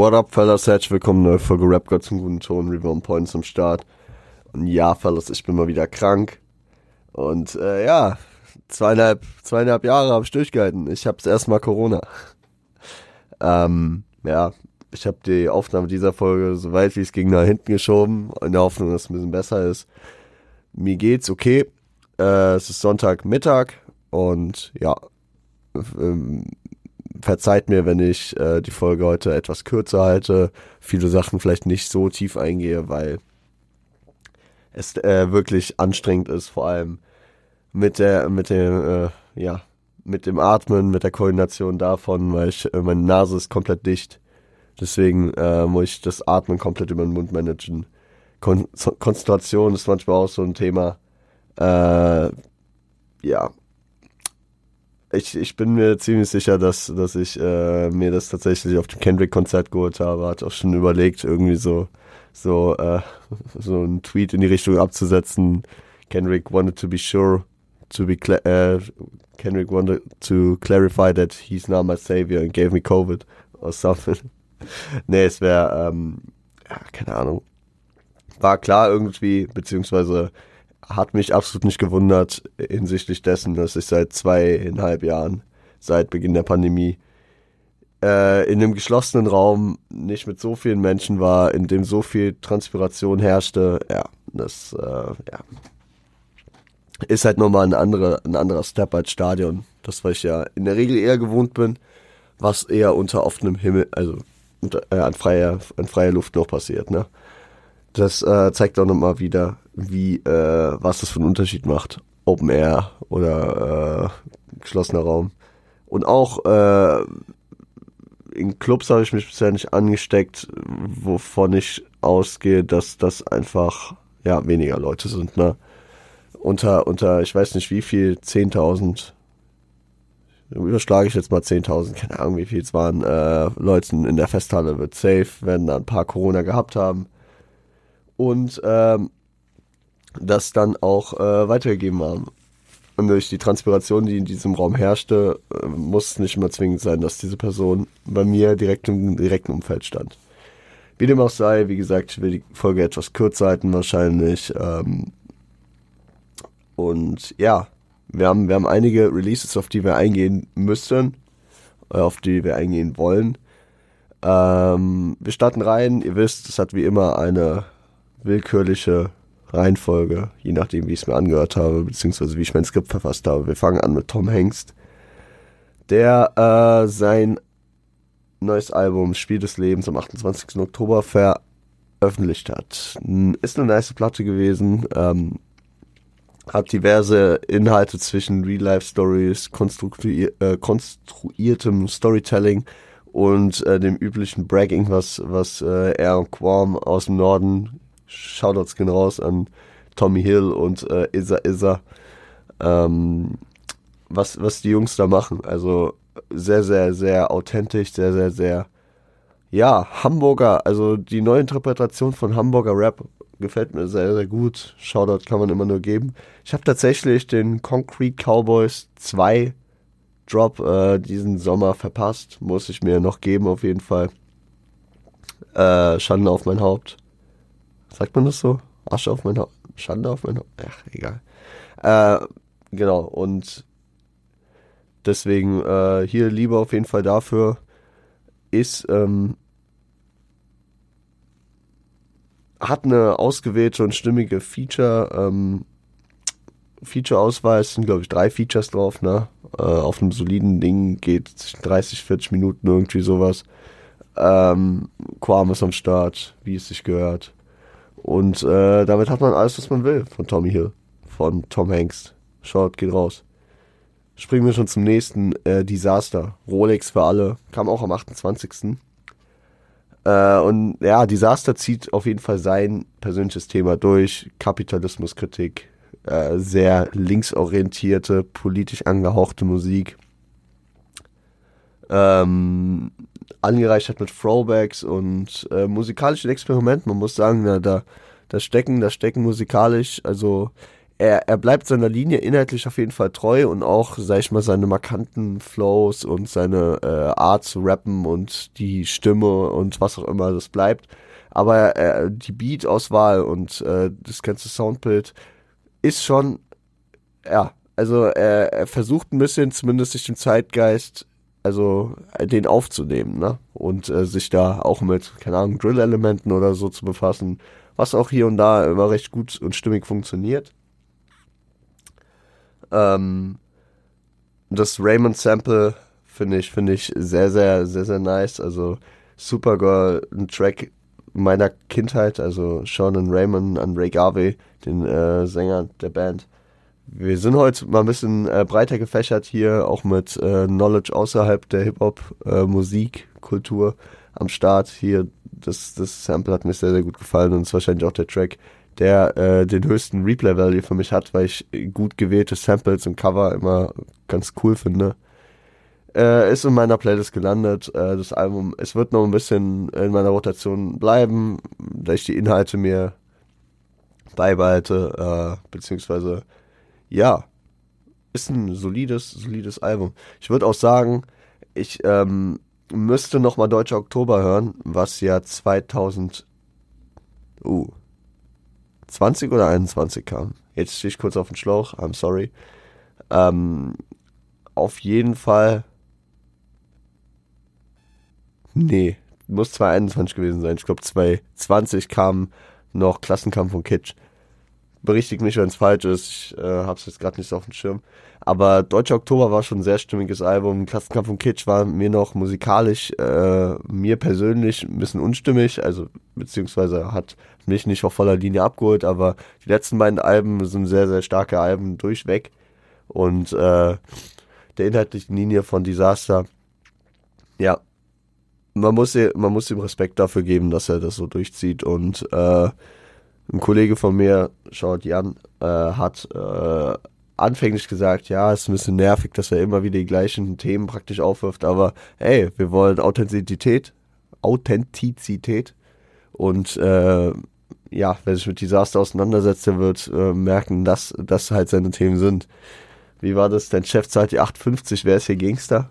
What up, fellas? Herzlich willkommen, neue Folge Rap Gott zum guten Ton, River on Point zum Start. Und ja, fellas, ich bin mal wieder krank. Und äh, ja, zweieinhalb, zweieinhalb Jahre habe ich durchgehalten. Ich hab's erstmal Corona. ähm, ja, ich habe die Aufnahme dieser Folge so weit wie es ging nach hinten geschoben, in der Hoffnung, dass es ein bisschen besser ist. Mir geht's okay. Äh, es ist Sonntagmittag und ja, ähm, verzeiht mir, wenn ich äh, die Folge heute etwas kürzer halte, viele Sachen vielleicht nicht so tief eingehe, weil es äh, wirklich anstrengend ist, vor allem mit der, mit dem, äh, ja, mit dem Atmen, mit der Koordination davon, weil ich, äh, meine Nase ist komplett dicht. Deswegen äh, muss ich das Atmen komplett über den Mund managen. Kon Konzentration ist manchmal auch so ein Thema. Äh, ja, ich, ich bin mir ziemlich sicher, dass, dass ich äh, mir das tatsächlich auf dem Kendrick-Konzert geholt habe. Hat auch schon überlegt, irgendwie so, so, äh, so einen Tweet in die Richtung abzusetzen. Kendrick wanted to be sure to be uh, Kendrick wanted to clarify that he's not my savior and gave me COVID or something. nee, es wäre, ähm, ja, keine Ahnung. War klar irgendwie, beziehungsweise hat mich absolut nicht gewundert hinsichtlich dessen, dass ich seit zweieinhalb Jahren, seit Beginn der Pandemie, äh, in einem geschlossenen Raum nicht mit so vielen Menschen war, in dem so viel Transpiration herrschte. Ja, das äh, ja. ist halt nochmal ein, andere, ein anderer Step als Stadion. Das, was ich ja in der Regel eher gewohnt bin, was eher unter offenem Himmel, also unter, äh, an, freier, an freier Luft noch passiert. Ne? Das äh, zeigt auch nochmal wieder, wie, äh, was das für einen Unterschied macht. Open Air oder äh, geschlossener Raum. Und auch äh, in Clubs habe ich mich bisher nicht angesteckt, wovon ich ausgehe, dass das einfach ja weniger Leute sind. Ne? Unter, unter, ich weiß nicht wie viel, 10.000, überschlage ich jetzt mal 10.000, keine Ahnung wie viel es waren, äh, Leuten in der Festhalle wird safe, werden da ein paar Corona gehabt haben. Und ähm, das dann auch äh, weitergegeben haben. Und durch die Transpiration, die in diesem Raum herrschte, äh, muss es nicht immer zwingend sein, dass diese Person bei mir direkt im direkten Umfeld stand. Wie dem auch sei, wie gesagt, ich will die Folge etwas kürzer halten wahrscheinlich. Ähm, und ja, wir haben, wir haben einige Releases, auf die wir eingehen müssen, äh, auf die wir eingehen wollen. Ähm, wir starten rein. Ihr wisst, es hat wie immer eine willkürliche Reihenfolge, je nachdem, wie ich es mir angehört habe, beziehungsweise wie ich mein Skript verfasst habe. Wir fangen an mit Tom Hengst, der äh, sein neues Album Spiel des Lebens am 28. Oktober veröffentlicht hat. Ist eine nice Platte gewesen. Ähm, hat diverse Inhalte zwischen Real-Life-Stories, konstruier äh, konstruiertem Storytelling und äh, dem üblichen Bragging, was, was äh, er und Quam aus dem Norden Shoutouts gehen raus an Tommy Hill und äh, Isa Isa. Ähm, was, was die Jungs da machen. Also sehr, sehr, sehr authentisch, sehr, sehr, sehr, ja, Hamburger, also die neue Interpretation von Hamburger Rap gefällt mir sehr, sehr gut. Shoutout kann man immer nur geben. Ich habe tatsächlich den Concrete Cowboys 2 Drop äh, diesen Sommer verpasst. Muss ich mir noch geben, auf jeden Fall. Äh, Schande auf mein Haupt. Sagt man das so? Asche auf mein Haupt. Schande auf mein Haupt. Ach, egal. Äh, genau, und deswegen äh, hier Liebe auf jeden Fall dafür ist, ähm, hat eine ausgewählte und stimmige Feature, ähm, Feature-Auswahl, es sind glaube ich drei Features drauf, ne? Äh, auf einem soliden Ding geht 30, 40 Minuten irgendwie sowas. Ähm, Quam ist am Start, wie es sich gehört. Und äh, damit hat man alles, was man will von Tommy Hill, von Tom Hanks. Schaut, geht raus. Springen wir schon zum nächsten äh, Disaster. Rolex für alle. Kam auch am 28. Äh, und ja, Disaster zieht auf jeden Fall sein persönliches Thema durch. Kapitalismuskritik. Äh, sehr linksorientierte, politisch angehauchte Musik. Ähm, angereichert mit Throwbacks und äh, musikalischen Experimenten. Man muss sagen, da, da, da stecken, da stecken musikalisch, also er, er bleibt seiner Linie inhaltlich auf jeden Fall treu und auch, sag ich mal, seine markanten Flows und seine äh, Art zu rappen und die Stimme und was auch immer, das bleibt. Aber äh, die Beat-Auswahl und äh, das ganze Soundbild ist schon, ja, also er, er versucht ein bisschen zumindest sich dem Zeitgeist, also äh, den aufzunehmen, ne? Und äh, sich da auch mit, keine Ahnung, Drill-Elementen oder so zu befassen, was auch hier und da immer recht gut und stimmig funktioniert. Ähm, das Raymond Sample finde ich, finde ich sehr, sehr, sehr, sehr nice. Also Supergirl, ein Track meiner Kindheit, also Sean und Raymond an Ray Garvey, den äh, Sänger der Band. Wir sind heute mal ein bisschen äh, breiter gefächert hier, auch mit äh, Knowledge außerhalb der Hip-Hop-Musik, äh, am Start. Hier, das, das Sample hat mir sehr, sehr gut gefallen und ist wahrscheinlich auch der Track, der äh, den höchsten Replay-Value für mich hat, weil ich gut gewählte Samples und Cover immer ganz cool finde. Äh, ist in meiner Playlist gelandet. Äh, das Album, es wird noch ein bisschen in meiner Rotation bleiben, da ich die Inhalte mir beibehalte, äh, beziehungsweise ja, ist ein solides, solides Album. Ich würde auch sagen, ich ähm, müsste noch mal Deutscher Oktober hören, was ja 2000 uh, 20 oder 21 kam. Jetzt stehe ich kurz auf den Schlauch, I'm sorry. Ähm, auf jeden Fall. Nee, muss 2021 gewesen sein. Ich glaube 2020 kam noch Klassenkampf und Kitsch. Berichtigt mich, wenn es falsch ist. Ich äh, habe es jetzt gerade nicht so auf dem Schirm. Aber Deutscher Oktober war schon ein sehr stimmiges Album. Klassenkampf und Kitsch war mir noch musikalisch, äh, mir persönlich ein bisschen unstimmig, also beziehungsweise hat mich nicht auf voller Linie abgeholt, aber die letzten beiden Alben sind sehr, sehr starke Alben durchweg. Und äh, der inhaltlichen Linie von Disaster, ja, man muss, man muss ihm Respekt dafür geben, dass er das so durchzieht. Und äh, ein Kollege von mir, schaut Jan, äh, hat äh, anfänglich gesagt, ja, es ist ein bisschen nervig, dass er immer wieder die gleichen Themen praktisch aufwirft, aber hey, wir wollen Authentizität, Authentizität und äh, ja, wer sich mit Desaster auseinandersetzt, der wird äh, merken, dass das halt seine Themen sind. Wie war das? Dein Chef zahlt die 8,50, wer ist hier Gangster?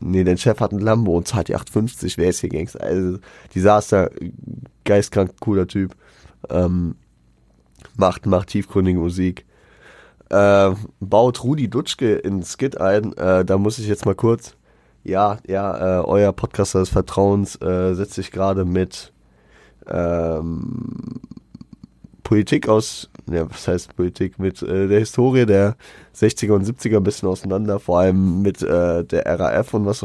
Nee, dein Chef hat ein Lambo und zahlt die 8,50, wer ist hier Gangster? Also, Desaster, geistkrank, cooler Typ. Ähm, macht, macht tiefgründige Musik äh, baut Rudi Dutschke in Skit ein. Äh, da muss ich jetzt mal kurz. Ja, ja, äh, euer Podcaster des Vertrauens äh, setzt sich gerade mit ähm, Politik aus, ja, was heißt Politik, mit äh, der Historie der 60er und 70er ein bisschen auseinander, vor allem mit äh, der RAF und was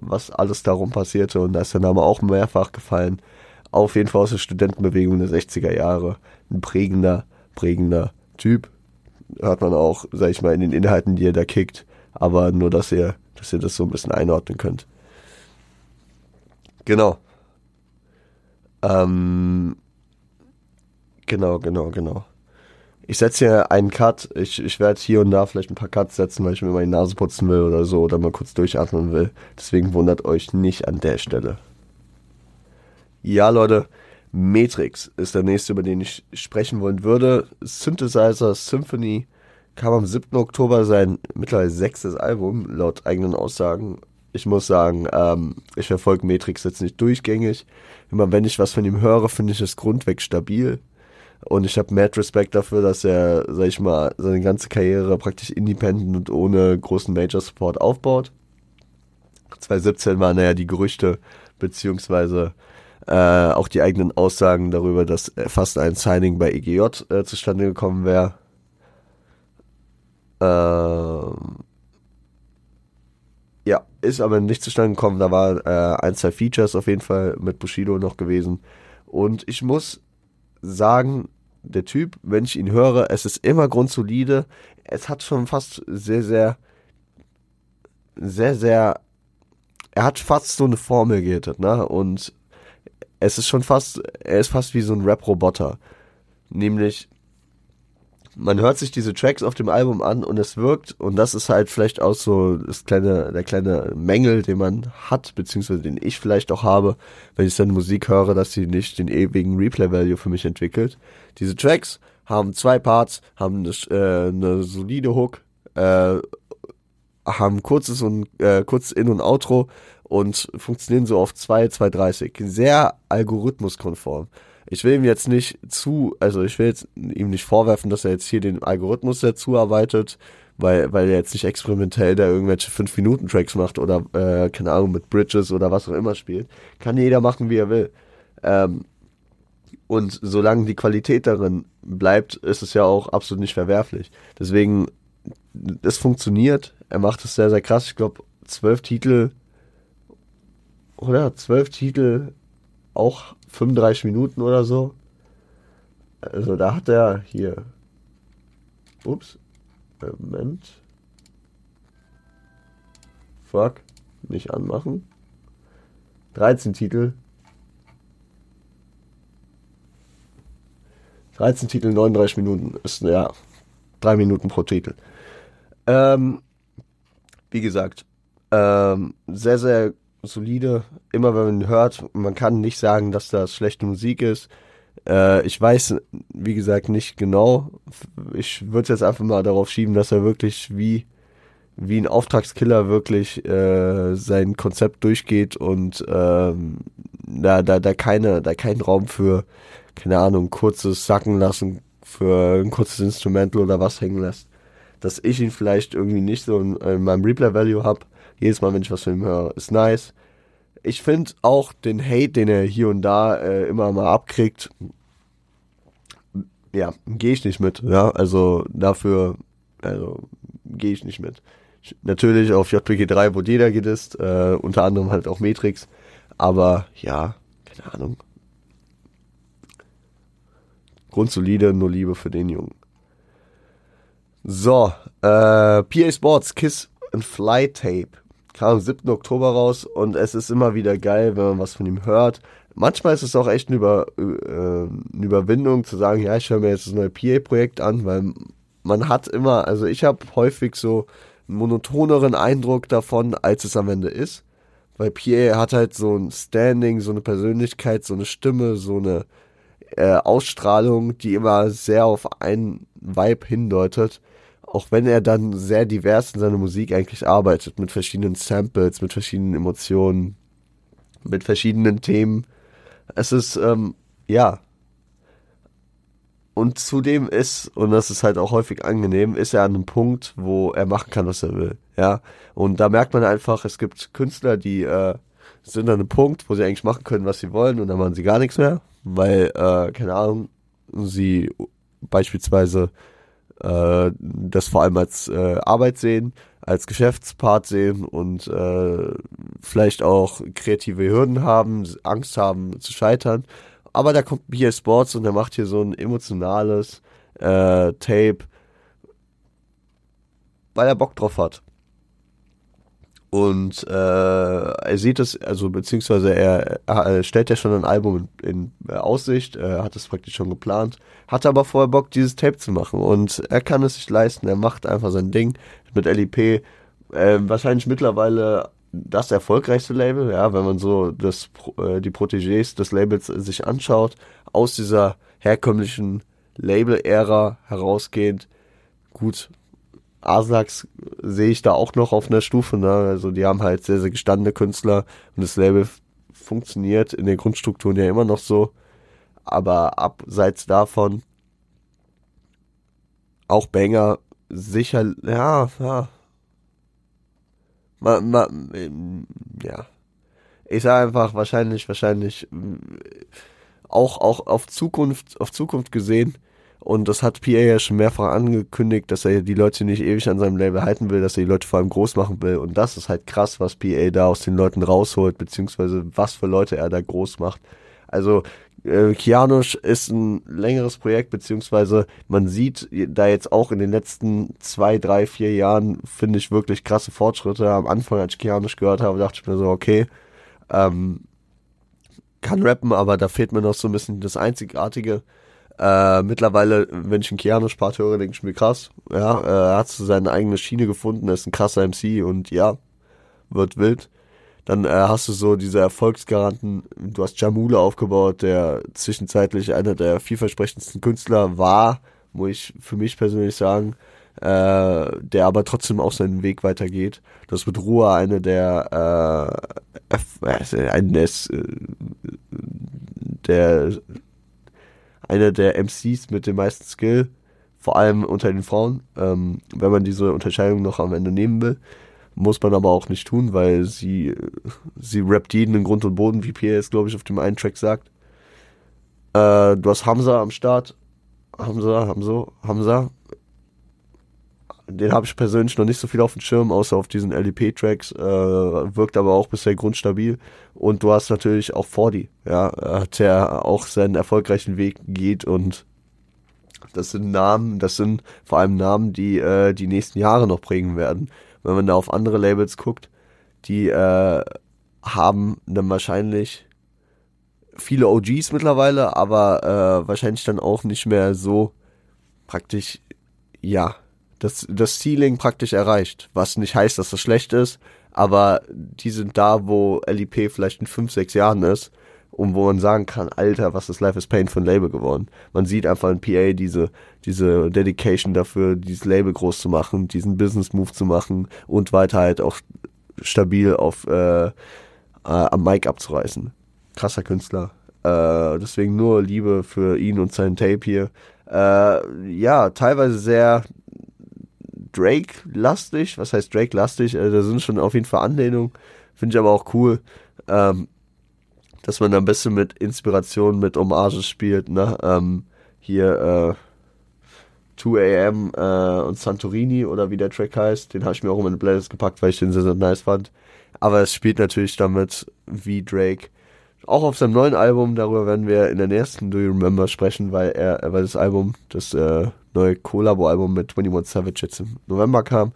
was alles darum passierte und da ist der Name auch mehrfach gefallen. Auf jeden Fall aus der Studentenbewegung der 60er Jahre. Ein prägender, prägender Typ hört man auch, sag ich mal, in den Inhalten, die ihr da kickt. Aber nur, dass ihr, dass ihr das so ein bisschen einordnen könnt. Genau. Ähm, genau, genau, genau. Ich setze hier einen Cut. Ich, ich werde hier und da vielleicht ein paar Cuts setzen, weil ich mir die Nase putzen will oder so oder mal kurz durchatmen will. Deswegen wundert euch nicht an der Stelle. Ja, Leute, Matrix ist der nächste, über den ich sprechen wollen würde. Synthesizer Symphony kam am 7. Oktober sein mittlerweile sechstes Album, laut eigenen Aussagen. Ich muss sagen, ähm, ich verfolge Matrix jetzt nicht durchgängig. Immer wenn ich was von ihm höre, finde ich es grundweg stabil. Und ich habe mad Respekt dafür, dass er, sag ich mal, seine ganze Karriere praktisch independent und ohne großen Major Support aufbaut. 2017 waren ja die Gerüchte, beziehungsweise äh, auch die eigenen Aussagen darüber, dass fast ein Signing bei EGJ äh, zustande gekommen wäre. Ähm, ja, ist aber nicht zustande gekommen. Da war äh, ein, zwei Features auf jeden Fall mit Bushido noch gewesen. Und ich muss sagen, der Typ, wenn ich ihn höre, es ist immer grundsolide. Es hat schon fast sehr, sehr, sehr, sehr, er hat fast so eine Formel gehittet, ne? Und es ist schon fast, er ist fast wie so ein Rap-Roboter. Nämlich, man hört sich diese Tracks auf dem Album an und es wirkt, und das ist halt vielleicht auch so das kleine, der kleine Mängel, den man hat, beziehungsweise den ich vielleicht auch habe, wenn ich dann Musik höre, dass sie nicht den ewigen Replay-Value für mich entwickelt. Diese Tracks haben zwei Parts, haben eine, äh, eine solide Hook, äh, haben kurzes und äh, kurzes In- und Outro und funktionieren so auf 2, 2,30. Sehr algorithmuskonform. Ich will ihm jetzt nicht zu, also ich will jetzt ihm nicht vorwerfen, dass er jetzt hier den Algorithmus dazu arbeitet, weil, weil er jetzt nicht experimentell da irgendwelche 5-Minuten-Tracks macht oder, äh, keine Ahnung, mit Bridges oder was auch immer spielt. Kann jeder machen, wie er will. Ähm, und solange die Qualität darin bleibt, ist es ja auch absolut nicht verwerflich. Deswegen, es funktioniert. Er macht es sehr, sehr krass. Ich glaube, zwölf Titel oder zwölf Titel, auch 35 Minuten oder so. Also da hat er hier. Ups. Moment. Fuck. Nicht anmachen. 13 Titel. 13 Titel, 39 Minuten. Ist ja 3 Minuten pro Titel. Ähm, wie gesagt, ähm, sehr, sehr solide. Immer wenn man hört, man kann nicht sagen, dass das schlechte Musik ist. Äh, ich weiß, wie gesagt, nicht genau. Ich würde jetzt einfach mal darauf schieben, dass er wirklich wie, wie ein Auftragskiller wirklich äh, sein Konzept durchgeht und ähm, da, da, da, keine, da keinen Raum für, keine Ahnung, kurzes Sacken lassen, für ein kurzes Instrumental oder was hängen lässt. Dass ich ihn vielleicht irgendwie nicht so in, in meinem Replay-Value habe. Jedes Mal, wenn ich was von ihm höre, ist nice ich finde auch den Hate, den er hier und da äh, immer mal abkriegt, ja, gehe ich nicht mit. Ja, also dafür, also gehe ich nicht mit. Ich, natürlich auf JPG3 wurde jeder gedisst, äh, unter anderem halt auch Matrix, aber ja, keine Ahnung. Grundsolide, nur Liebe für den Jungen. So, äh, PA Sports, Kiss and Fly Tape kam am 7. Oktober raus und es ist immer wieder geil, wenn man was von ihm hört. Manchmal ist es auch echt eine, Über, äh, eine Überwindung zu sagen, ja, ich höre mir jetzt das neue PA-Projekt an, weil man hat immer, also ich habe häufig so einen monotoneren Eindruck davon, als es am Ende ist. Weil PA hat halt so ein Standing, so eine Persönlichkeit, so eine Stimme, so eine äh, Ausstrahlung, die immer sehr auf einen Vibe hindeutet auch wenn er dann sehr divers in seiner Musik eigentlich arbeitet, mit verschiedenen Samples, mit verschiedenen Emotionen, mit verschiedenen Themen. Es ist, ähm, ja. Und zudem ist, und das ist halt auch häufig angenehm, ist er an einem Punkt, wo er machen kann, was er will. Ja. Und da merkt man einfach, es gibt Künstler, die äh, sind an einem Punkt, wo sie eigentlich machen können, was sie wollen, und dann machen sie gar nichts mehr, weil, äh, keine Ahnung, sie beispielsweise äh, das vor allem als äh, Arbeit sehen, als Geschäftspart sehen und äh, vielleicht auch kreative Hürden haben, Angst haben zu scheitern. Aber da kommt BS Sports und er macht hier so ein emotionales äh, Tape, weil er Bock drauf hat. Und äh, er sieht es, also beziehungsweise er, er stellt ja schon ein Album in, in Aussicht, er hat es praktisch schon geplant, hatte aber vorher Bock, dieses Tape zu machen. Und er kann es sich leisten, er macht einfach sein Ding mit LIP. Äh, wahrscheinlich mittlerweile das erfolgreichste Label, ja, wenn man so das, äh, die Protégés des Labels sich anschaut, aus dieser herkömmlichen Label-Ära herausgehend. Gut, Asax sehe ich da auch noch auf einer Stufe. Ne? Also die haben halt sehr, sehr gestandene Künstler und das Label funktioniert in den Grundstrukturen ja immer noch so. Aber abseits davon auch Banger sicher, ja, ja. Ma, ma, ja. Ich sage einfach wahrscheinlich, wahrscheinlich auch, auch auf Zukunft, auf Zukunft gesehen und das hat PA ja schon mehrfach angekündigt, dass er die Leute nicht ewig an seinem Label halten will, dass er die Leute vor allem groß machen will. Und das ist halt krass, was PA da aus den Leuten rausholt, beziehungsweise was für Leute er da groß macht. Also äh, Kianusch ist ein längeres Projekt, beziehungsweise man sieht da jetzt auch in den letzten zwei, drei, vier Jahren, finde ich, wirklich krasse Fortschritte. Am Anfang, als ich Kianusch gehört habe, dachte ich mir so, okay, ähm, kann rappen, aber da fehlt mir noch so ein bisschen das Einzigartige. Äh, mittlerweile, wenn ich einen Keanu-Part höre, denke ich mir krass. Ja, äh, er hat so seine eigene Schiene gefunden, ist ein krasser MC und ja, wird wild. Dann äh, hast du so diese Erfolgsgaranten, du hast Jamule aufgebaut, der zwischenzeitlich einer der vielversprechendsten Künstler war muss ich für mich persönlich sagen, äh, der aber trotzdem auch seinen Weg weitergeht. Das wird Ruhe eine der äh, äh, ein des, äh, der eine der MCs mit dem meisten Skill, vor allem unter den Frauen. Ähm, wenn man diese Unterscheidung noch am Ende nehmen will, muss man aber auch nicht tun, weil sie sie rappt jeden in Grund und Boden, wie Pierre es glaube ich auf dem einen Track sagt. Äh, du hast Hamza am Start. Hamza, Hamza, Hamza, den habe ich persönlich noch nicht so viel auf dem Schirm, außer auf diesen LEP-Tracks, äh, wirkt aber auch bisher grundstabil. Und du hast natürlich auch Fordi, ja, der auch seinen erfolgreichen Weg geht und das sind Namen, das sind vor allem Namen, die äh, die nächsten Jahre noch prägen werden. Wenn man da auf andere Labels guckt, die äh, haben dann wahrscheinlich viele OGs mittlerweile, aber äh, wahrscheinlich dann auch nicht mehr so praktisch, ja, das, das Ceiling praktisch erreicht. Was nicht heißt, dass das schlecht ist, aber die sind da, wo LIP vielleicht in fünf, sechs Jahren ist und wo man sagen kann, Alter, was ist Life is Pain für ein Label geworden. Man sieht einfach in PA diese, diese Dedication dafür, dieses Label groß zu machen, diesen Business Move zu machen und weiter halt auch stabil auf äh, äh, am Mic abzureißen. Krasser Künstler. Äh, deswegen nur Liebe für ihn und sein Tape hier. Äh, ja, teilweise sehr Drake-lastig. Was heißt Drake-lastig? Äh, da sind schon auf jeden Fall Anlehnungen. Finde ich aber auch cool, ähm, dass man da ein bisschen mit Inspiration, mit Hommages spielt. Ne? Ähm, hier äh, 2am äh, und Santorini oder wie der Track heißt. Den habe ich mir auch in meine Playlist gepackt, weil ich den sehr, sehr nice fand. Aber es spielt natürlich damit, wie Drake auch auf seinem neuen Album, darüber werden wir in der nächsten Do You Remember sprechen, weil er, weil das Album, das äh, neue Collabo-Album mit 21 Savage jetzt im November kam.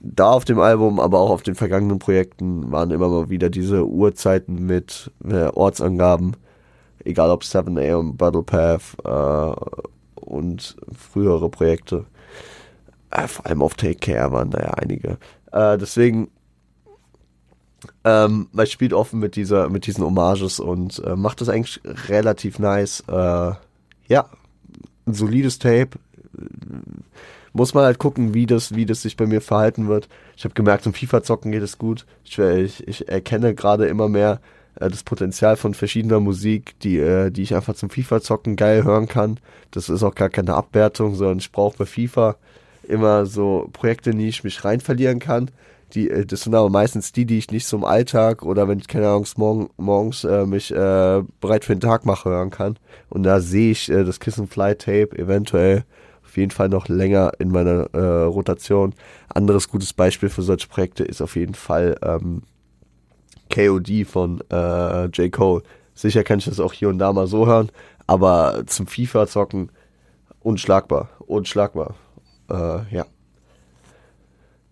Da auf dem Album, aber auch auf den vergangenen Projekten waren immer mal wieder diese Uhrzeiten mit äh, Ortsangaben, egal ob 7am, Battle Path äh, und frühere Projekte. Äh, vor allem auf Take Care waren da ja einige. Äh, deswegen ähm, weil spielt offen mit dieser, mit diesen Hommages und äh, macht das eigentlich relativ nice. Äh, ja, ein solides Tape. Muss man halt gucken, wie das, wie das sich bei mir verhalten wird. Ich habe gemerkt, zum FIFA-Zocken geht es gut. Ich, ich, ich erkenne gerade immer mehr äh, das Potenzial von verschiedener Musik, die, äh, die ich einfach zum FIFA-Zocken geil hören kann. Das ist auch gar keine Abwertung, sondern ich brauche bei FIFA immer so Projekte, in die ich mich rein verlieren kann die, äh, das sind aber meistens die, die ich nicht so im Alltag oder wenn ich keine Ahnung morgen, morgens äh, mich äh, bereit für den Tag mache hören kann. Und da sehe ich äh, das Kiss and Fly Tape eventuell auf jeden Fall noch länger in meiner äh, Rotation. Anderes gutes Beispiel für solche Projekte ist auf jeden Fall ähm, KOD von äh, J. Cole. Sicher kann ich das auch hier und da mal so hören, aber zum FIFA zocken unschlagbar, unschlagbar. Äh, ja.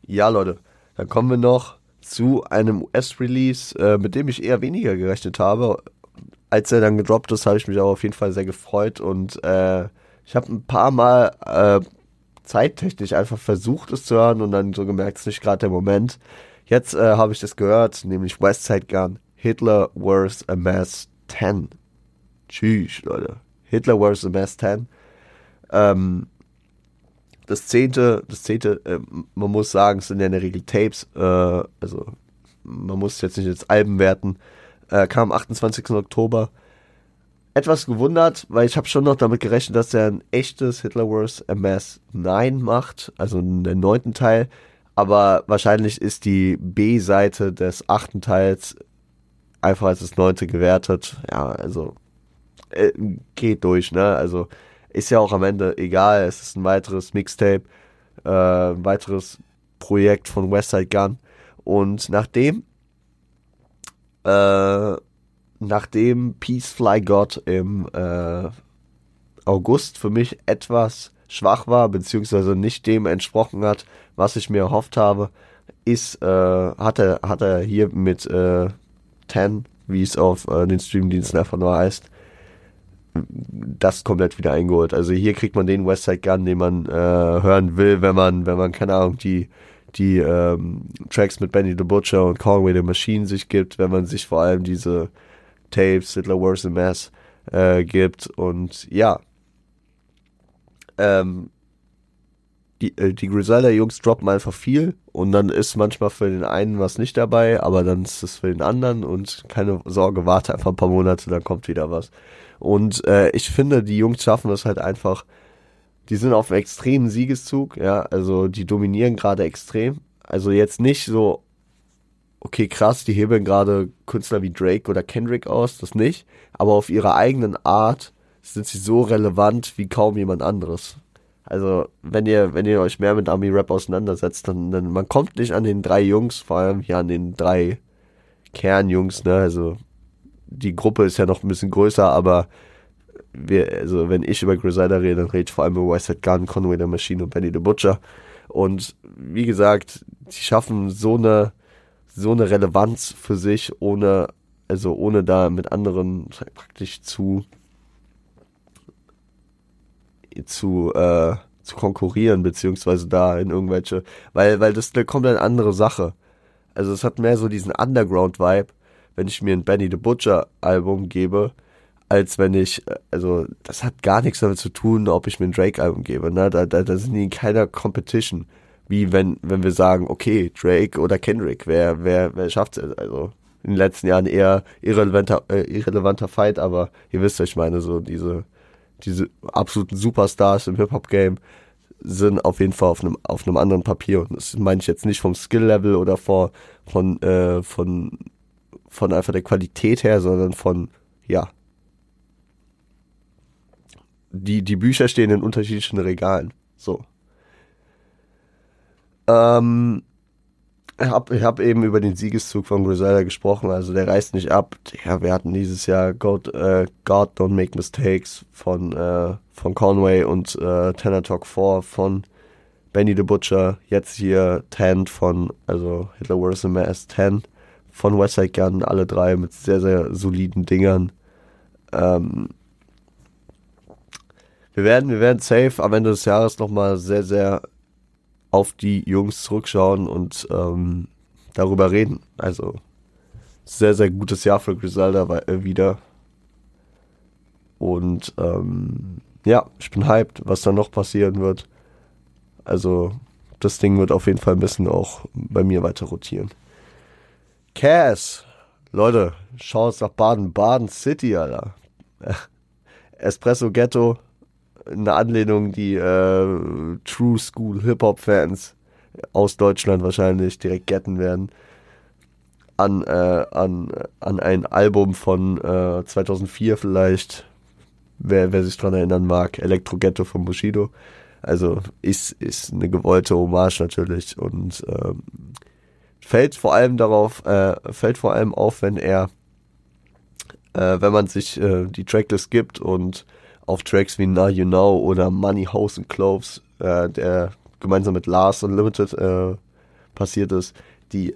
Ja, Leute. Dann kommen wir noch zu einem US-Release, äh, mit dem ich eher weniger gerechnet habe. Als er dann gedroppt ist, habe ich mich aber auf jeden Fall sehr gefreut und äh, ich habe ein paar Mal äh, zeittechnisch einfach versucht, es zu hören und dann so gemerkt, es ist nicht gerade der Moment. Jetzt äh, habe ich das gehört, nämlich Westside Gun, Hitler Wars a Mass 10. Tschüss, Leute. Hitler Wars a Mass 10. Ähm, das zehnte, das zehnte, äh, man muss sagen, es sind ja in der Regel Tapes, äh, also man muss jetzt nicht jetzt Alben werten, äh, kam am 28. Oktober. Etwas gewundert, weil ich habe schon noch damit gerechnet, dass er ein echtes Hitler Wars MS 9 macht, also den neunten Teil. Aber wahrscheinlich ist die B-Seite des achten Teils einfach als das neunte gewertet. Ja, also äh, geht durch, ne? Also ist ja auch am Ende egal. Es ist ein weiteres Mixtape, äh, ein weiteres Projekt von Westside Gun. Und nachdem, äh, nachdem Peace Fly God im äh, August für mich etwas schwach war, beziehungsweise nicht dem entsprochen hat, was ich mir erhofft habe, ist, äh, hat, er, hat er hier mit äh, 10, wie es auf äh, den Streamdiensten einfach nur heißt, das komplett wieder eingeholt. Also hier kriegt man den Westside Gun, den man äh, hören will, wenn man, wenn man, keine Ahnung, die, die ähm, Tracks mit Benny the Butcher und Conway the Machine sich gibt, wenn man sich vor allem diese Tapes, Hitler Worse and Mass äh, gibt und ja. ähm, die, äh, die Griselda-Jungs droppen einfach viel und dann ist manchmal für den einen was nicht dabei, aber dann ist es für den anderen und keine Sorge, warte einfach ein paar Monate, dann kommt wieder was. Und äh, ich finde, die Jungs schaffen es halt einfach, die sind auf einem extremen Siegeszug, ja, also die dominieren gerade extrem. Also jetzt nicht so, okay, krass, die hebeln gerade Künstler wie Drake oder Kendrick aus, das nicht, aber auf ihrer eigenen Art sind sie so relevant wie kaum jemand anderes. Also, wenn ihr, wenn ihr euch mehr mit Army-Rap auseinandersetzt, dann, dann, man kommt nicht an den drei Jungs, vor allem hier an den drei Kernjungs, ne, also, die Gruppe ist ja noch ein bisschen größer, aber wir, also, wenn ich über Griselda rede, dann rede ich vor allem über Westside Gun, Conway the Machine und Benny the Butcher. Und, wie gesagt, die schaffen so eine, so eine Relevanz für sich, ohne, also, ohne da mit anderen praktisch zu, zu, äh, zu konkurrieren, beziehungsweise da in irgendwelche, weil, weil das ist eine andere Sache. Also es hat mehr so diesen Underground-Vibe, wenn ich mir ein Benny the Butcher Album gebe, als wenn ich, also das hat gar nichts damit zu tun, ob ich mir ein Drake Album gebe, ne? Da, da, da sind die in keiner Competition. Wie wenn, wenn wir sagen, okay, Drake oder Kendrick, wer, wer, wer schafft es? Also in den letzten Jahren eher irrelevanter, äh, irrelevanter Fight, aber ihr wisst, was ich meine, so diese, diese absoluten Superstars im Hip-Hop-Game sind auf jeden Fall auf einem, auf einem anderen Papier. Und das meine ich jetzt nicht vom Skill-Level oder vor, von, äh, von, von einfach der Qualität her, sondern von, ja. Die, die Bücher stehen in unterschiedlichen Regalen. So. Ähm, ich habe hab eben über den Siegeszug von Griselda gesprochen, also der reißt nicht ab. Ja, wir hatten dieses Jahr God, äh, God Don't Make Mistakes von, äh, von Conway und äh, Tenor Talk 4 von Benny the Butcher. Jetzt hier 10 von, also Hitler vs. a Mass 10 von Westside Gun, alle drei mit sehr, sehr soliden Dingern. Ähm, wir werden, wir werden safe am Ende des Jahres nochmal sehr, sehr auf die Jungs zurückschauen und ähm, darüber reden. Also sehr, sehr gutes Jahr für Griselda äh, wieder. Und ähm, ja, ich bin hyped, was da noch passieren wird. Also das Ding wird auf jeden Fall ein bisschen auch bei mir weiter rotieren. Cass, Leute, schaut nach Baden, Baden City, Alter. Espresso Ghetto, eine Anlehnung, die äh, True School Hip-Hop-Fans aus Deutschland wahrscheinlich direkt getten werden. An, äh, an, an ein Album von äh, 2004 vielleicht, wer, wer sich dran erinnern mag, Electro Ghetto von Bushido. Also ist, ist eine gewollte Hommage natürlich und ähm, fällt vor allem darauf, äh, fällt vor allem auf, wenn er, äh, wenn man sich äh, die Tracklist gibt und auf Tracks wie Now You Know oder Money, House and Clothes, äh, der gemeinsam mit Lars Unlimited äh, passiert ist, die,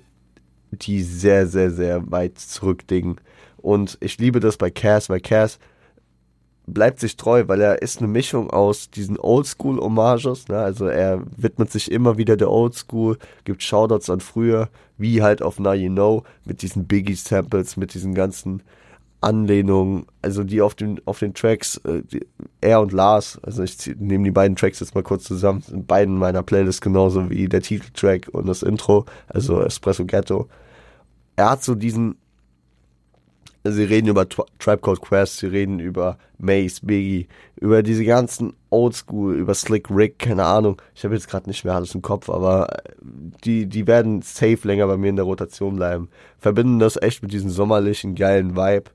die sehr, sehr, sehr weit zurückdingen. Und ich liebe das bei Cass, weil Cass bleibt sich treu, weil er ist eine Mischung aus diesen Oldschool-Hommages, ne? also er widmet sich immer wieder der Oldschool, gibt Shoutouts an früher, wie halt auf Now You Know, mit diesen Biggie-Samples, mit diesen ganzen Anlehnungen, also die auf den, auf den Tracks, äh, er und Lars, also ich nehme die beiden Tracks jetzt mal kurz zusammen, sind beiden meiner Playlist genauso wie der Titeltrack und das Intro, also Espresso Ghetto. Er hat so diesen, sie reden über Tribe Called Quest, sie reden über Mace, Biggie, über diese ganzen Oldschool, über Slick Rick, keine Ahnung. Ich habe jetzt gerade nicht mehr alles im Kopf, aber die, die werden safe länger bei mir in der Rotation bleiben. Verbinden das echt mit diesem sommerlichen, geilen Vibe.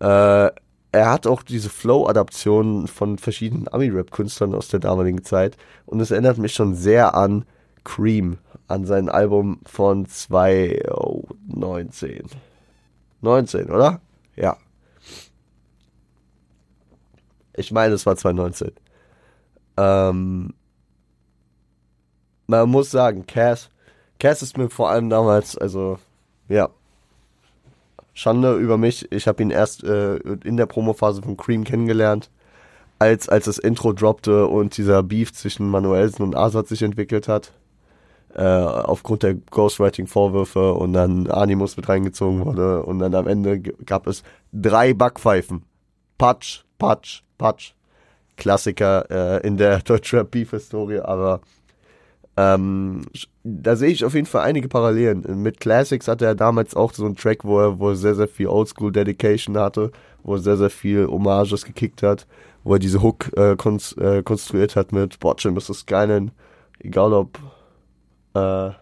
Äh, er hat auch diese Flow-Adaptionen von verschiedenen Ami-Rap-Künstlern aus der damaligen Zeit und es erinnert mich schon sehr an Cream, an sein Album von 2019. 19, oder? Ja. Ich meine, es war 2019. Ähm, man muss sagen, Cass, Cass ist mir vor allem damals, also, ja, Schande über mich. Ich habe ihn erst äh, in der Promophase von Cream kennengelernt, als, als das Intro droppte und dieser Beef zwischen Manuelsen und Azad sich entwickelt hat. Äh, aufgrund der Ghostwriting-Vorwürfe und dann Animus mit reingezogen wurde und dann am Ende gab es drei Backpfeifen. Patsch, Patsch, Patsch. Klassiker äh, in der Deutschrap Beef Historie, aber ähm, da sehe ich auf jeden Fall einige Parallelen. Mit Classics hatte er damals auch so einen Track, wo er, wo er sehr, sehr viel Oldschool Dedication hatte, wo er sehr, sehr viel Hommages gekickt hat, wo er diese Hook äh, äh, konstruiert hat mit Botchem ist das Skyline, egal ob äh,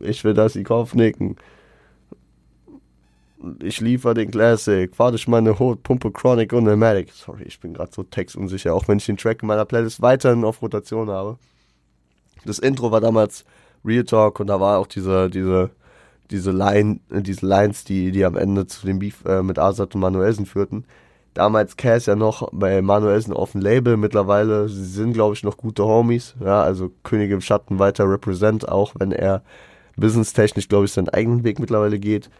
ich will, dass sie Kopfnicken ich liefere den Classic, warte ich meine Hot, Pumpe Chronic und Matic. Sorry, ich bin gerade so textunsicher, auch wenn ich den Track in meiner Playlist weiterhin auf Rotation habe. Das Intro war damals Real Talk und da war auch diese, diese, diese Line, diese Lines, die, die am Ende zu dem Beef äh, mit Azad und Manuelsen führten. Damals Cass ja noch bei Manuelsen auf dem Label, mittlerweile, sie sind glaube ich noch gute Homies, ja, also König im Schatten weiter represent, auch wenn er businesstechnisch glaube ich seinen eigenen Weg mittlerweile geht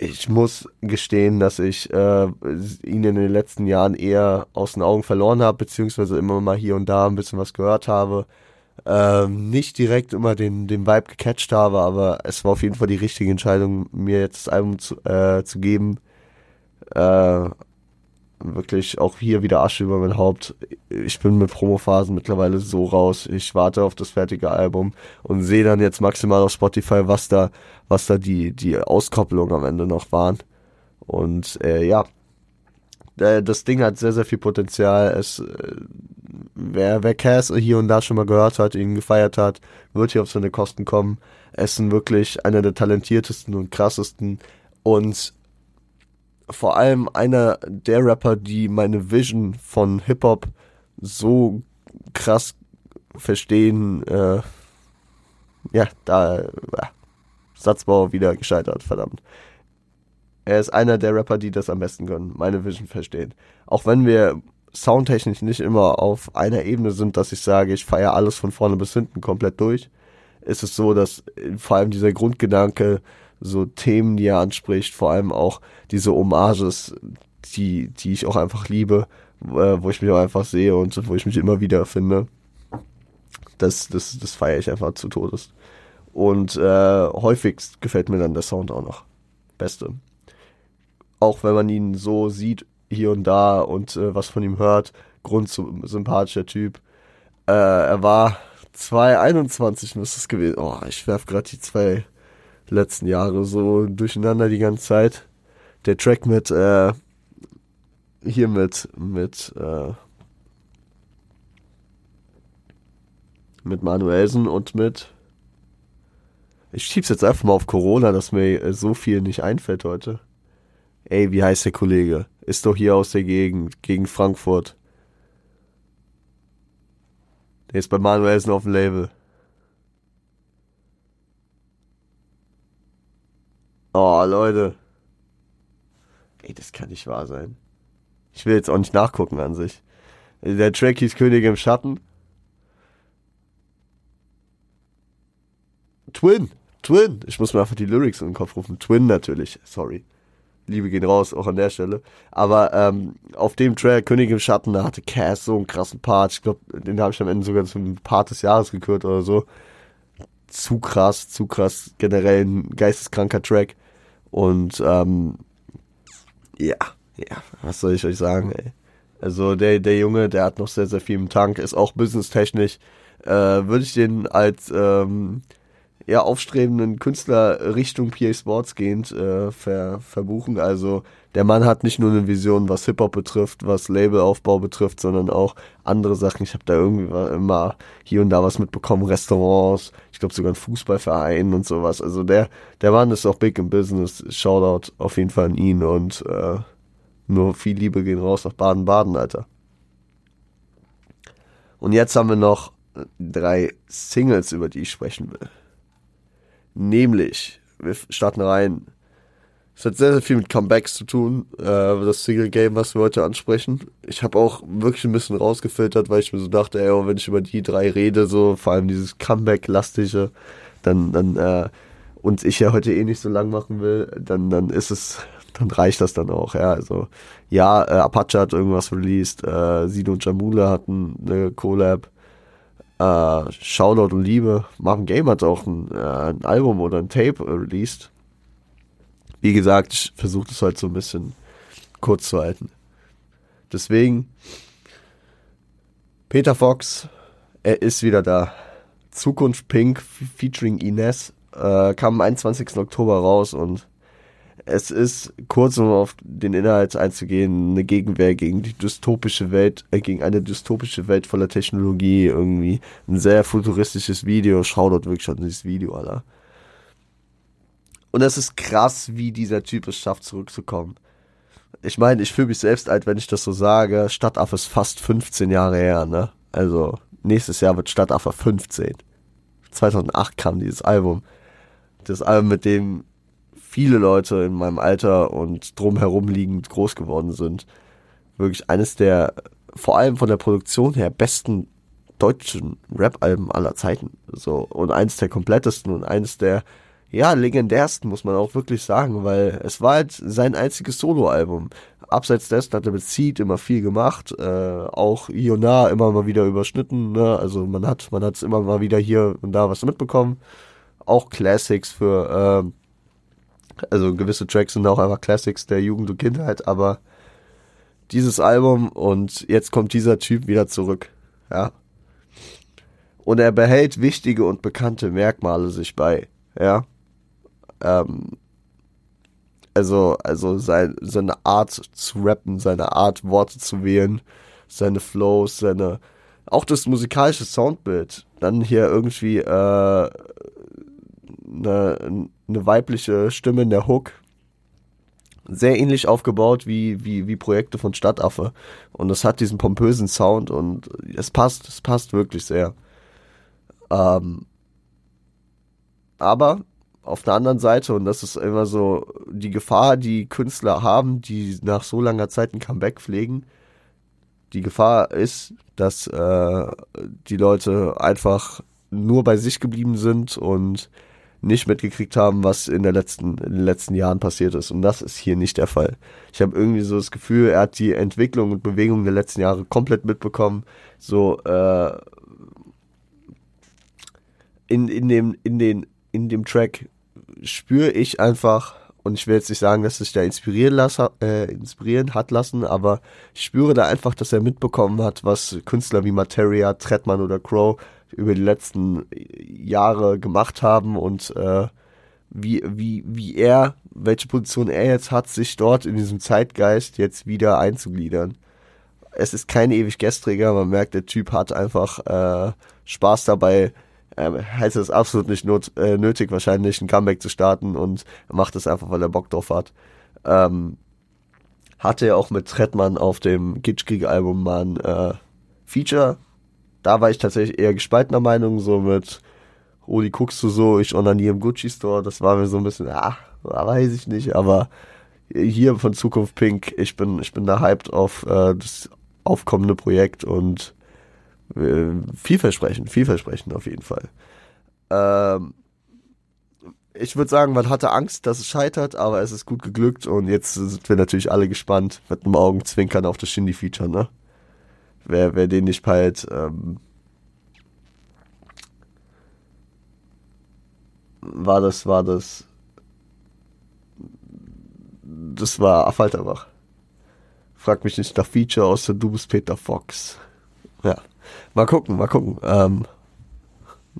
ich muss gestehen, dass ich äh, ihn in den letzten Jahren eher aus den Augen verloren habe, beziehungsweise immer mal hier und da ein bisschen was gehört habe. Ähm, nicht direkt immer den, den Vibe gecatcht habe, aber es war auf jeden Fall die richtige Entscheidung, mir jetzt das Album zu, äh, zu geben. Äh, wirklich auch hier wieder Asche über mein Haupt. Ich bin mit Promophasen mittlerweile so raus. Ich warte auf das fertige Album und sehe dann jetzt maximal auf Spotify, was da, was da die, die Auskopplungen am Ende noch waren. Und äh, ja, das Ding hat sehr, sehr viel Potenzial. Es, äh, wer, wer Cass hier und da schon mal gehört hat, ihn gefeiert hat, wird hier auf seine Kosten kommen. Es sind wirklich einer der talentiertesten und krassesten und vor allem einer der Rapper, die meine Vision von Hip-Hop so krass verstehen, äh, ja, da, äh, Satzbau wieder gescheitert, verdammt. Er ist einer der Rapper, die das am besten können, meine Vision verstehen. Auch wenn wir soundtechnisch nicht immer auf einer Ebene sind, dass ich sage, ich feiere alles von vorne bis hinten komplett durch, ist es so, dass vor allem dieser Grundgedanke, so Themen, die er anspricht, vor allem auch diese Hommages, die, die ich auch einfach liebe, äh, wo ich mich auch einfach sehe und wo ich mich immer wieder finde. Das, das, das feiere ich einfach zu Todes. Und äh, häufigst gefällt mir dann der Sound auch noch. Beste. Auch wenn man ihn so sieht, hier und da und äh, was von ihm hört, grundsympathischer Typ. Äh, er war 221 müsste es gewesen. Oh, ich werf gerade die zwei letzten Jahre so durcheinander die ganze Zeit. Der Track mit, äh, hier mit, mit, äh, mit Manuelsen und mit, ich schieb's jetzt einfach mal auf Corona, dass mir äh, so viel nicht einfällt heute. Ey, wie heißt der Kollege? Ist doch hier aus der Gegend, gegen Frankfurt. Der ist bei Manuelsen auf dem Label. Oh, Leute. Ey, das kann nicht wahr sein. Ich will jetzt auch nicht nachgucken an sich. Der Track hieß König im Schatten. Twin. Twin. Ich muss mir einfach die Lyrics in den Kopf rufen. Twin natürlich. Sorry. Liebe gehen raus, auch an der Stelle. Aber ähm, auf dem Track König im Schatten, da hatte Cass so einen krassen Part. Ich glaube, den habe ich am Ende sogar zum Part des Jahres gekürt oder so. Zu krass, zu krass. Generell ein geisteskranker Track. Und ähm, ja, ja, was soll ich euch sagen, ey. Also der, der Junge, der hat noch sehr, sehr viel im Tank, ist auch businesstechnisch. Äh, Würde ich den als ähm, ja, aufstrebenden Künstler Richtung PA Sports gehend äh, ver, verbuchen. Also der Mann hat nicht nur eine Vision, was Hip-Hop betrifft, was Labelaufbau betrifft, sondern auch andere Sachen. Ich habe da irgendwie immer hier und da was mitbekommen, Restaurants, ich glaube sogar ein Fußballverein und sowas. Also der, der Mann ist auch big im Business. Shoutout auf jeden Fall an ihn und äh, nur viel Liebe gehen raus nach Baden-Baden, Alter. Und jetzt haben wir noch drei Singles, über die ich sprechen will. Nämlich, wir starten rein. Es hat sehr, sehr viel mit Comebacks zu tun, äh, das Single Game, was wir heute ansprechen. Ich habe auch wirklich ein bisschen rausgefiltert, weil ich mir so dachte, ey, wenn ich über die drei rede, so vor allem dieses Comeback-lastige, dann, dann, äh, und ich ja heute eh nicht so lang machen will, dann, dann ist es, dann reicht das dann auch, ja. Also, ja, äh, Apache hat irgendwas released, äh, Sido und Jamula hatten eine Collab, äh, Shoutout und Liebe. Marvin Game hat auch ein, äh, ein Album oder ein Tape released. Wie gesagt, ich versuche das halt so ein bisschen kurz zu halten. Deswegen, Peter Fox, er ist wieder da. Zukunft Pink featuring Ines äh, kam am 21. Oktober raus und es ist, kurz um auf den Inhalt einzugehen, eine Gegenwehr gegen die dystopische Welt, äh, gegen eine dystopische Welt voller Technologie irgendwie. Ein sehr futuristisches Video. Schau dort wirklich an dieses Video, Alter. Und es ist krass, wie dieser Typ es schafft, zurückzukommen. Ich meine, ich fühle mich selbst alt, wenn ich das so sage. Stadtaffe ist fast 15 Jahre her, ne? Also, nächstes Jahr wird Stadtaffe 15. 2008 kam dieses Album. Das Album, mit dem viele Leute in meinem Alter und drumherum liegend groß geworden sind. Wirklich eines der, vor allem von der Produktion her, besten deutschen Rap-Alben aller Zeiten. So, und eines der komplettesten und eines der, ja, legendärsten, muss man auch wirklich sagen, weil es war halt sein einziges Solo-Album. Abseits dessen hat er mit Seed immer viel gemacht, äh, auch Iona immer mal wieder überschnitten, ne? Also man hat, man immer mal wieder hier und da was mitbekommen. Auch Classics für, äh, also gewisse Tracks sind auch einfach Classics der Jugend und Kindheit, aber dieses Album und jetzt kommt dieser Typ wieder zurück, ja. Und er behält wichtige und bekannte Merkmale sich bei, ja. Ähm, also, also sein, seine Art zu rappen, seine Art Worte zu wählen, seine Flows, seine, auch das musikalische Soundbild. Dann hier irgendwie, äh, eine, eine weibliche Stimme in der Hook. Sehr ähnlich aufgebaut wie, wie, wie Projekte von Stadtaffe. Und es hat diesen pompösen Sound und es passt, es passt wirklich sehr. Ähm, aber auf der anderen Seite, und das ist immer so die Gefahr, die Künstler haben, die nach so langer Zeit ein Comeback pflegen, die Gefahr ist, dass äh, die Leute einfach nur bei sich geblieben sind und nicht mitgekriegt haben, was in, der letzten, in den letzten Jahren passiert ist. Und das ist hier nicht der Fall. Ich habe irgendwie so das Gefühl, er hat die Entwicklung und Bewegung der letzten Jahre komplett mitbekommen. So äh, in, in, dem, in, den, in dem Track spüre ich einfach, und ich will jetzt nicht sagen, dass sich da inspirieren, lasse, äh, inspirieren hat lassen, aber ich spüre da einfach, dass er mitbekommen hat, was Künstler wie Materia, Trettmann oder Crow über die letzten Jahre gemacht haben und äh, wie, wie, wie er, welche Position er jetzt hat, sich dort in diesem Zeitgeist jetzt wieder einzugliedern. Es ist kein ewig gestriger, man merkt, der Typ hat einfach äh, Spaß dabei, ähm, heißt es absolut nicht not, äh, nötig, wahrscheinlich ein Comeback zu starten und macht es einfach, weil er Bock drauf hat. Ähm, hatte er auch mit Trettmann auf dem Gitschkrieg-Album mal ein äh, Feature da war ich tatsächlich eher gespaltener Meinung, so mit, Oli, guckst du so, ich onaniere im Gucci-Store, das war mir so ein bisschen, ah, weiß ich nicht, aber hier von Zukunft Pink, ich bin, ich bin da hyped auf äh, das aufkommende Projekt und äh, vielversprechend, vielversprechend auf jeden Fall. Ähm, ich würde sagen, man hatte Angst, dass es scheitert, aber es ist gut geglückt und jetzt sind wir natürlich alle gespannt mit einem Augenzwinkern auf das Shindy-Feature, ne? Wer, wer den nicht peilt, ähm, war das, war das, das war Affalterbach. Frag mich nicht nach Feature aus der Du bist Peter Fox. Ja, mal gucken, mal gucken. Ähm,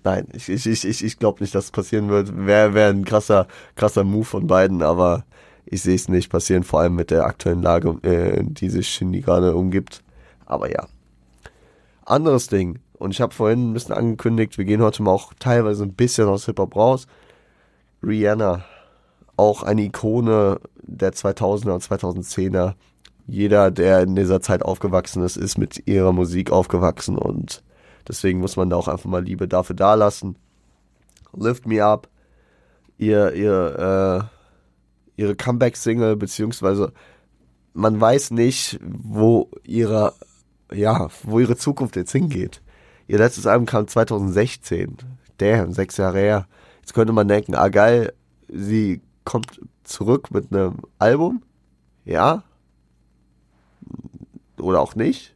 nein, ich, ich, ich, ich glaube nicht, dass es passieren wird. Wäre wär ein krasser, krasser Move von beiden, aber ich sehe es nicht passieren, vor allem mit der aktuellen Lage, äh, die sich Shindy gerade umgibt. Aber ja, anderes Ding. Und ich habe vorhin ein bisschen angekündigt, wir gehen heute mal auch teilweise ein bisschen aus Hip-Hop raus. Rihanna, auch eine Ikone der 2000er und 2010er. Jeder, der in dieser Zeit aufgewachsen ist, ist mit ihrer Musik aufgewachsen und deswegen muss man da auch einfach mal Liebe dafür dalassen. Lift Me Up, ihr, ihr, äh, ihre Comeback-Single, beziehungsweise man weiß nicht, wo ihre ja, wo ihre Zukunft jetzt hingeht. Ihr letztes Album kam 2016. Damn, sechs Jahre her. Jetzt könnte man denken, ah geil, sie kommt zurück mit einem Album. Ja. Oder auch nicht.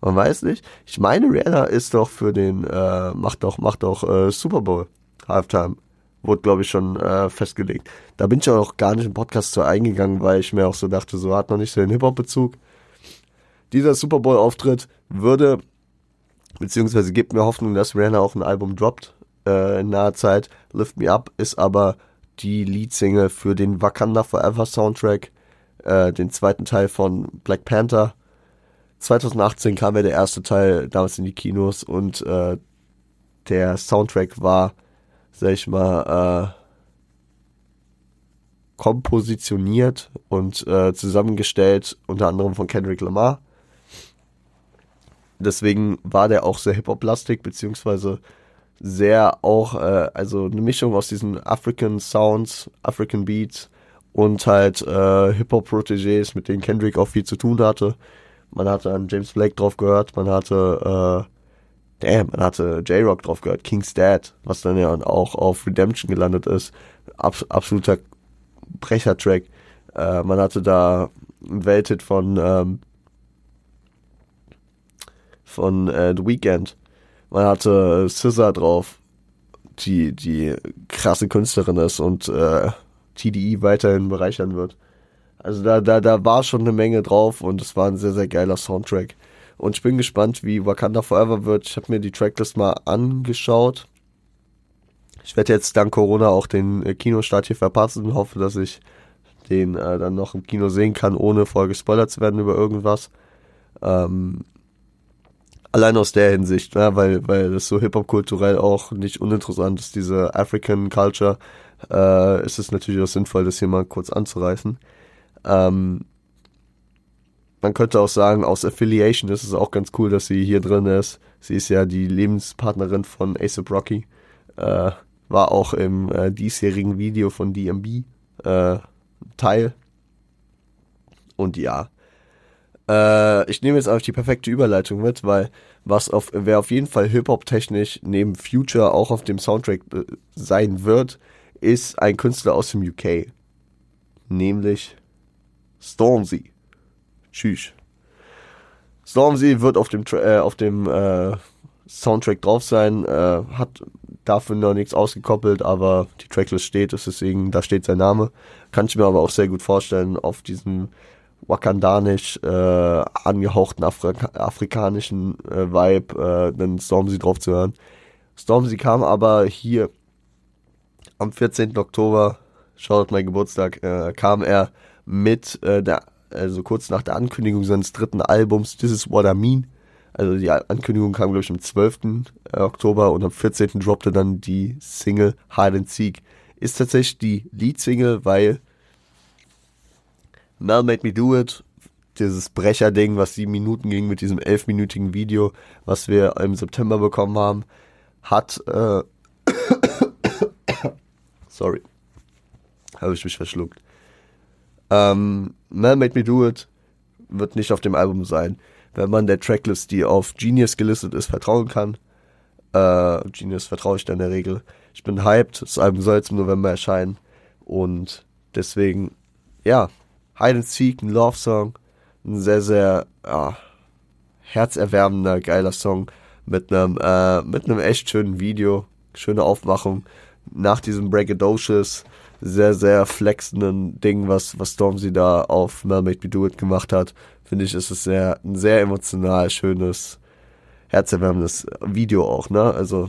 Man weiß nicht. Ich meine, Rihanna ist doch für den, äh, macht doch, macht doch äh, Super Bowl Halftime. wurde, glaube ich, schon äh, festgelegt. Da bin ich auch gar nicht im Podcast zu eingegangen, weil ich mir auch so dachte, so hat noch nicht so den Hip-Hop-Bezug. Dieser Super Bowl-Auftritt würde, beziehungsweise gibt mir Hoffnung, dass Rihanna auch ein Album droppt äh, in naher Zeit. Lift Me Up ist aber die Leadsingle für den Wakanda Forever Soundtrack, äh, den zweiten Teil von Black Panther. 2018 kam ja der erste Teil damals in die Kinos und äh, der Soundtrack war, sag ich mal, äh, kompositioniert und äh, zusammengestellt, unter anderem von Kendrick Lamar. Deswegen war der auch sehr Hip-Hop-lastig, beziehungsweise sehr auch, äh, also eine Mischung aus diesen African Sounds, African Beats und halt äh, Hip-Hop-Protégés, mit denen Kendrick auch viel zu tun hatte. Man hatte an James Blake drauf gehört, man hatte, äh, damn, man hatte J-Rock drauf gehört, King's Dad, was dann ja auch auf Redemption gelandet ist. Abs absoluter Brecher-Track. Äh, man hatte da ein Welthit von, ähm, von äh, The Weeknd. Man hatte Scissor drauf, die, die krasse Künstlerin ist und äh, TDE weiterhin bereichern wird. Also da, da, da war schon eine Menge drauf und es war ein sehr, sehr geiler Soundtrack. Und ich bin gespannt, wie Wakanda Forever wird. Ich habe mir die Tracklist mal angeschaut. Ich werde jetzt dank Corona auch den äh, Kinostart hier verpassen und hoffe, dass ich den äh, dann noch im Kino sehen kann, ohne vorher gespoilert zu werden über irgendwas. Ähm, allein aus der Hinsicht, ne, weil, weil das so Hip-Hop-kulturell auch nicht uninteressant ist, diese African Culture, äh, ist es natürlich auch sinnvoll, das hier mal kurz anzureißen. Ähm, man könnte auch sagen, aus Affiliation ist es auch ganz cool, dass sie hier drin ist. Sie ist ja die Lebenspartnerin von ASAP Rocky. Äh, war auch im äh, diesjährigen Video von DMB äh, Teil. Und ja, äh, ich nehme jetzt einfach die perfekte Überleitung mit, weil was auf, wer auf jeden Fall Hip-Hop-technisch neben Future auch auf dem Soundtrack äh, sein wird, ist ein Künstler aus dem UK. Nämlich Stormzy. Tschüss. Stormzy wird auf dem, äh, auf dem äh, Soundtrack drauf sein, äh, hat dafür noch nichts ausgekoppelt, aber die Tracklist steht, deswegen, da steht sein Name. Kann ich mir aber auch sehr gut vorstellen, auf diesem wakandanisch äh, angehauchten Afrika afrikanischen äh, Vibe, äh, dann Stormzy drauf zu hören. Stormzy kam aber hier am 14. Oktober, schaut mein Geburtstag, äh, kam er mit äh, der, also kurz nach der Ankündigung seines dritten Albums, This is What I Mean. Also die Ankündigung kam, glaube ich, am 12. Äh, Oktober und am 14. droppte dann die Single Hide and Seek. Ist tatsächlich die Lead-Single, weil Mel Made Me Do It, dieses Brecher-Ding, was sieben Minuten ging mit diesem elfminütigen Video, was wir im September bekommen haben, hat, äh, sorry, habe ich mich verschluckt. Ähm, Mel Made Me Do It wird nicht auf dem Album sein. Wenn man der Tracklist, die auf Genius gelistet ist, vertrauen kann, äh, Genius vertraue ich da in der Regel. Ich bin hyped, das Album soll jetzt im November erscheinen und deswegen, ja, Hide and Seek, ein Love Song, ein sehr, sehr ja, herzerwärmender, geiler Song mit einem äh, mit einem echt schönen Video, schöne Aufmachung nach diesem Braggadocious, sehr, sehr flexenden Ding, was, was Stormzy da auf Mel Made Me Do It gemacht hat, finde ich, ist es sehr, ein sehr emotional schönes, herzerwärmendes Video auch, ne? Also,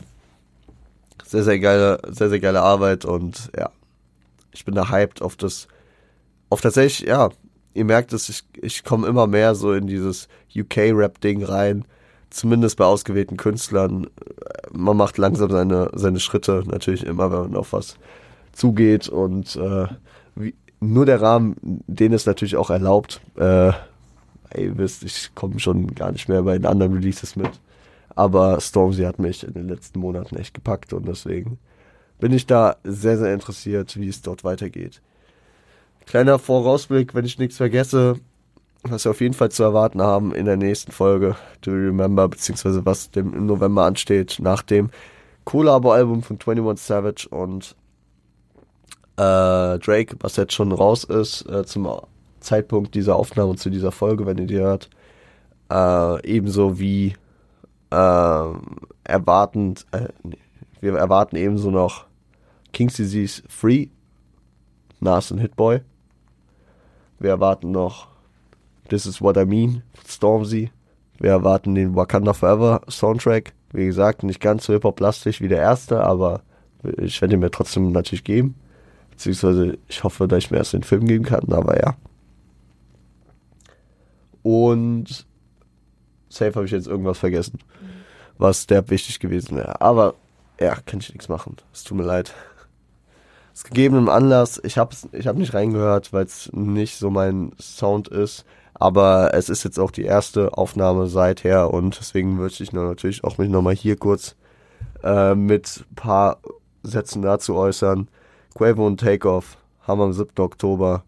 sehr, sehr geile, sehr, sehr geile Arbeit und ja, ich bin da hyped auf das, auf tatsächlich, ja, ihr merkt es, ich, ich komme immer mehr so in dieses UK-Rap-Ding rein zumindest bei ausgewählten Künstlern, man macht langsam seine, seine Schritte, natürlich immer, wenn man auf was zugeht und äh, wie, nur der Rahmen, den ist natürlich auch erlaubt. Äh, ihr wisst, ich komme schon gar nicht mehr bei den anderen Releases mit. Aber Stormzy hat mich in den letzten Monaten echt gepackt und deswegen bin ich da sehr, sehr interessiert, wie es dort weitergeht. Kleiner Vorausblick, wenn ich nichts vergesse, was wir auf jeden Fall zu erwarten haben in der nächsten Folge, Do You Remember, beziehungsweise was dem im November ansteht, nach dem Collabo-Album von 21 Savage und äh, Drake, was jetzt schon raus ist, äh, zum Zeitpunkt dieser Aufnahme zu dieser Folge, wenn ihr die hört. Äh, ebenso wie äh, erwartend, äh, wir erwarten ebenso noch King's Disease Free, Nas und Hitboy. Wir erwarten noch This Is What I Mean, Stormzy. Wir erwarten den Wakanda Forever Soundtrack. Wie gesagt, nicht ganz so hip-hop-lastig wie der erste, aber ich werde ihn mir trotzdem natürlich geben. Beziehungsweise ich hoffe, dass ich mir erst den Film geben kann, aber ja. Und safe habe ich jetzt irgendwas vergessen, was der wichtig gewesen wäre. Aber ja, kann ich nichts machen. Es tut mir leid. Aus gegebenem Anlass, ich habe ich hab nicht reingehört, weil es nicht so mein Sound ist. Aber es ist jetzt auch die erste Aufnahme seither und deswegen würde ich natürlich auch mich nochmal hier kurz äh, mit ein paar Sätzen dazu äußern. Quavo und Takeoff haben am 7. Oktober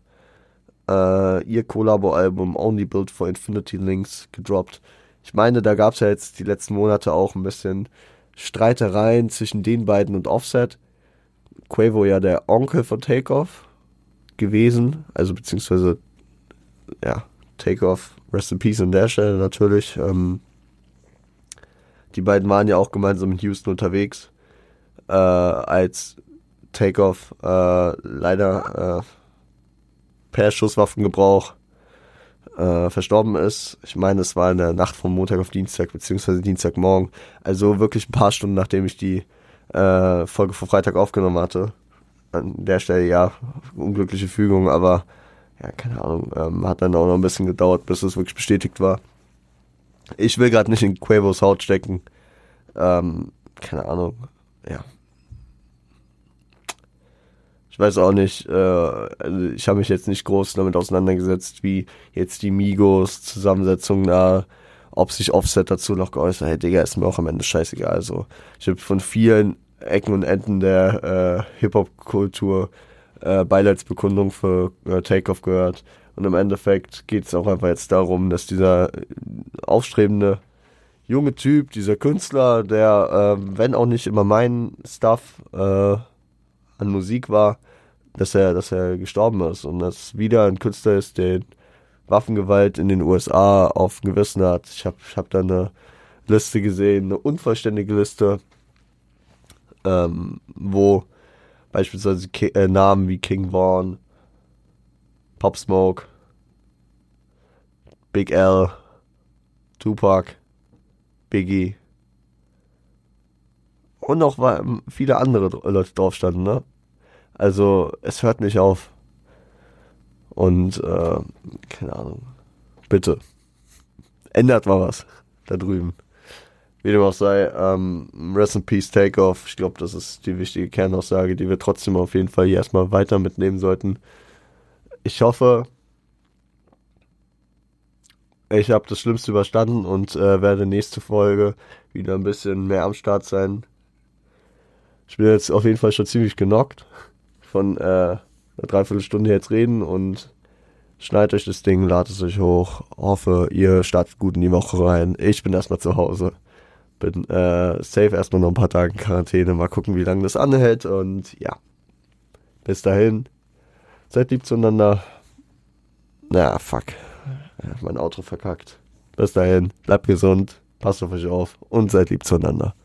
äh, ihr Collabo-Album Only Built for Infinity Links gedroppt. Ich meine, da gab es ja jetzt die letzten Monate auch ein bisschen Streitereien zwischen den beiden und Offset. Quavo ja der Onkel von Takeoff gewesen, also beziehungsweise ja, Takeoff, Rest in Peace an der Stelle natürlich. Ähm, die beiden waren ja auch gemeinsam in Houston unterwegs, äh, als Takeoff äh, leider äh, per Schusswaffengebrauch äh, verstorben ist. Ich meine, es war in der Nacht vom Montag auf Dienstag, beziehungsweise Dienstagmorgen. Also wirklich ein paar Stunden, nachdem ich die äh, Folge vor Freitag aufgenommen hatte. An der Stelle ja, unglückliche Fügung, aber ja, keine Ahnung, ähm, hat dann auch noch ein bisschen gedauert, bis es wirklich bestätigt war. Ich will gerade nicht in Quavos Haut stecken. Ähm, keine Ahnung, ja. Ich weiß auch nicht, äh, also ich habe mich jetzt nicht groß damit auseinandergesetzt, wie jetzt die Migos Zusammensetzung da, ob sich Offset dazu noch geäußert hat. Hey, Digga, ist mir auch am Ende scheißegal. Also, ich habe von vielen Ecken und Enden der äh, Hip-Hop-Kultur äh, Beileidsbekundung für äh, Takeoff gehört. Und im Endeffekt geht es auch einfach jetzt darum, dass dieser aufstrebende junge Typ, dieser Künstler, der, äh, wenn auch nicht immer mein Stuff äh, an Musik war, dass er, dass er gestorben ist und dass wieder ein Künstler ist, der Waffengewalt in den USA auf dem Gewissen hat. Ich habe ich hab da eine Liste gesehen, eine unvollständige Liste, ähm, wo beispielsweise Ki äh, Namen wie King Vaughn, Pop Smoke, Big L, Tupac, Biggie und noch viele andere Leute drauf standen, ne? Also es hört nicht auf. Und äh, keine Ahnung. Bitte. Ändert mal was da drüben. Wie dem auch sei, ähm, Rest in Peace Takeoff. Ich glaube, das ist die wichtige Kernaussage, die wir trotzdem auf jeden Fall hier erstmal weiter mitnehmen sollten. Ich hoffe, ich habe das Schlimmste überstanden und äh, werde nächste Folge wieder ein bisschen mehr am Start sein. Ich bin jetzt auf jeden Fall schon ziemlich genockt von äh, einer Dreiviertelstunde jetzt reden und schneidet euch das Ding, ladet es euch hoch. Hoffe, ihr startet gut in die Woche rein. Ich bin erstmal zu Hause bin äh, safe erstmal noch ein paar Tage in Quarantäne. Mal gucken, wie lange das anhält. Und ja, bis dahin. Seid lieb zueinander. Na, fuck. Mein Auto verkackt. Bis dahin, bleibt gesund, passt auf euch auf und seid lieb zueinander.